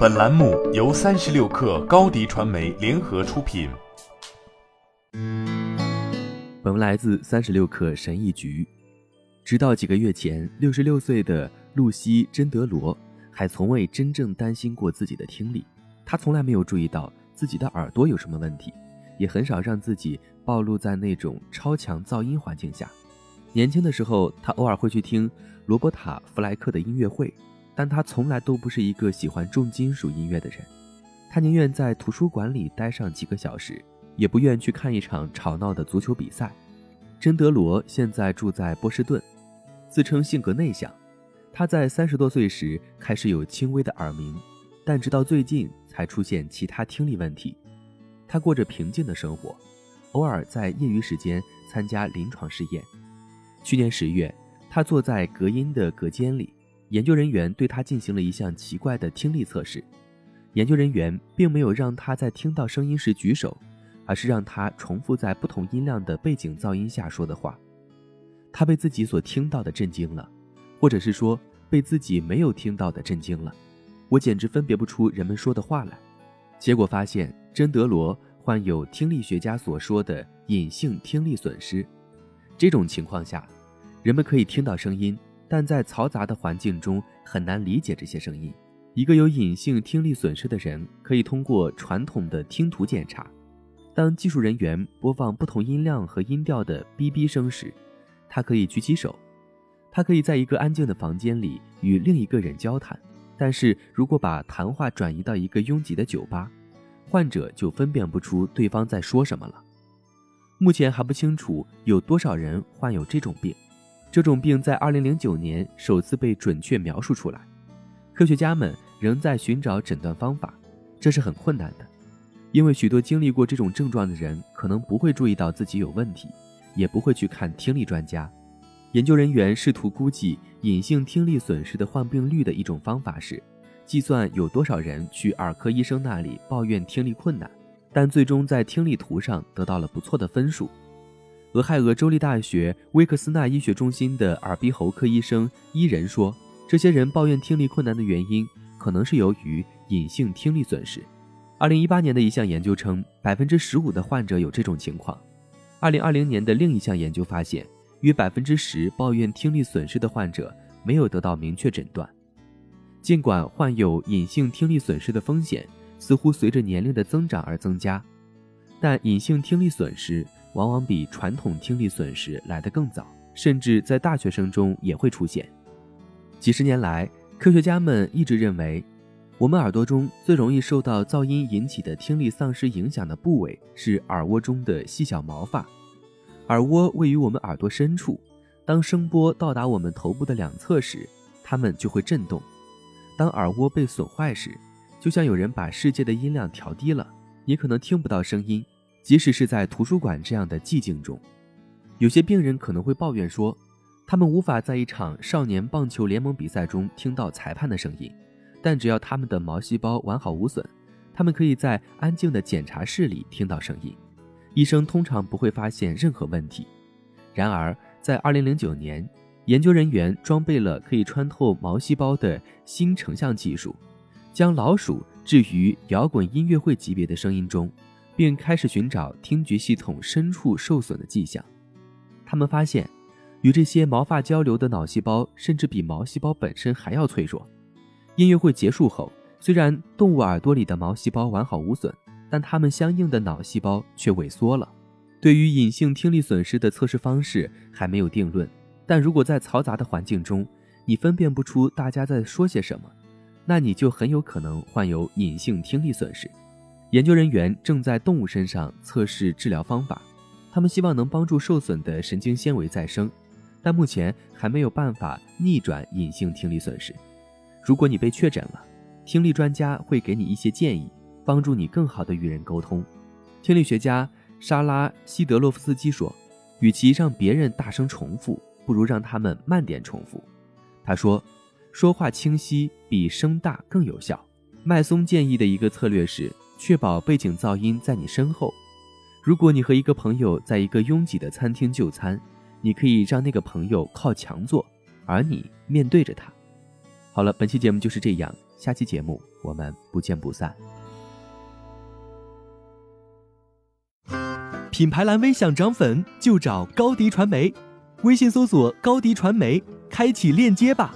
本栏目由三十六克高低传媒联合出品。本文来自三十六克神译局。直到几个月前，六十六岁的露西·珍德罗还从未真正担心过自己的听力。他从来没有注意到自己的耳朵有什么问题，也很少让自己暴露在那种超强噪音环境下。年轻的时候，他偶尔会去听罗伯塔·弗莱克的音乐会。但他从来都不是一个喜欢重金属音乐的人，他宁愿在图书馆里待上几个小时，也不愿去看一场吵闹的足球比赛。珍德罗现在住在波士顿，自称性格内向。他在三十多岁时开始有轻微的耳鸣，但直到最近才出现其他听力问题。他过着平静的生活，偶尔在业余时间参加临床试验。去年十月，他坐在隔音的隔间里。研究人员对他进行了一项奇怪的听力测试。研究人员并没有让他在听到声音时举手，而是让他重复在不同音量的背景噪音下说的话。他被自己所听到的震惊了，或者是说被自己没有听到的震惊了。我简直分别不出人们说的话来。结果发现，珍德罗患有听力学家所说的隐性听力损失。这种情况下，人们可以听到声音。但在嘈杂的环境中很难理解这些声音。一个有隐性听力损失的人可以通过传统的听图检查。当技术人员播放不同音量和音调的哔哔声时，他可以举起手。他可以在一个安静的房间里与另一个人交谈。但是如果把谈话转移到一个拥挤的酒吧，患者就分辨不出对方在说什么了。目前还不清楚有多少人患有这种病。这种病在2009年首次被准确描述出来，科学家们仍在寻找诊断方法，这是很困难的，因为许多经历过这种症状的人可能不会注意到自己有问题，也不会去看听力专家。研究人员试图估计隐性听力损失的患病率的一种方法是，计算有多少人去耳科医生那里抱怨听力困难，但最终在听力图上得到了不错的分数。俄亥俄州立大学威克斯纳医学中心的耳鼻喉科医生伊人说：“这些人抱怨听力困难的原因，可能是由于隐性听力损失。”二零一八年的一项研究称，百分之十五的患者有这种情况。二零二零年的另一项研究发现，约百分之十抱怨听力损失的患者没有得到明确诊断。尽管患有隐性听力损失的风险似乎随着年龄的增长而增加，但隐性听力损失。往往比传统听力损失来得更早，甚至在大学生中也会出现。几十年来，科学家们一直认为，我们耳朵中最容易受到噪音引起的听力丧失影响的部位是耳蜗中的细小毛发。耳蜗位于我们耳朵深处，当声波到达我们头部的两侧时，它们就会震动。当耳蜗被损坏时，就像有人把世界的音量调低了，你可能听不到声音。即使是在图书馆这样的寂静中，有些病人可能会抱怨说，他们无法在一场少年棒球联盟比赛中听到裁判的声音，但只要他们的毛细胞完好无损，他们可以在安静的检查室里听到声音。医生通常不会发现任何问题。然而，在2009年，研究人员装备了可以穿透毛细胞的新成像技术，将老鼠置于摇滚音乐会级别的声音中。并开始寻找听觉系统深处受损的迹象。他们发现，与这些毛发交流的脑细胞甚至比毛细胞本身还要脆弱。音乐会结束后，虽然动物耳朵里的毛细胞完好无损，但它们相应的脑细胞却萎缩了。对于隐性听力损失的测试方式还没有定论，但如果在嘈杂的环境中，你分辨不出大家在说些什么，那你就很有可能患有隐性听力损失。研究人员正在动物身上测试治疗方法，他们希望能帮助受损的神经纤维再生，但目前还没有办法逆转隐性听力损失。如果你被确诊了，听力专家会给你一些建议，帮助你更好地与人沟通。听力学家莎拉·西德洛夫斯基说：“与其让别人大声重复，不如让他们慢点重复。”他说：“说话清晰比声大更有效。”麦松建议的一个策略是。确保背景噪音在你身后。如果你和一个朋友在一个拥挤的餐厅就餐你可以让那个朋友靠墙坐而你面对着他。好了本期节目就是这样下期节目我们不见不散。品牌蓝 v 想涨粉就找高迪传媒。微信搜索高迪传媒开启链接吧。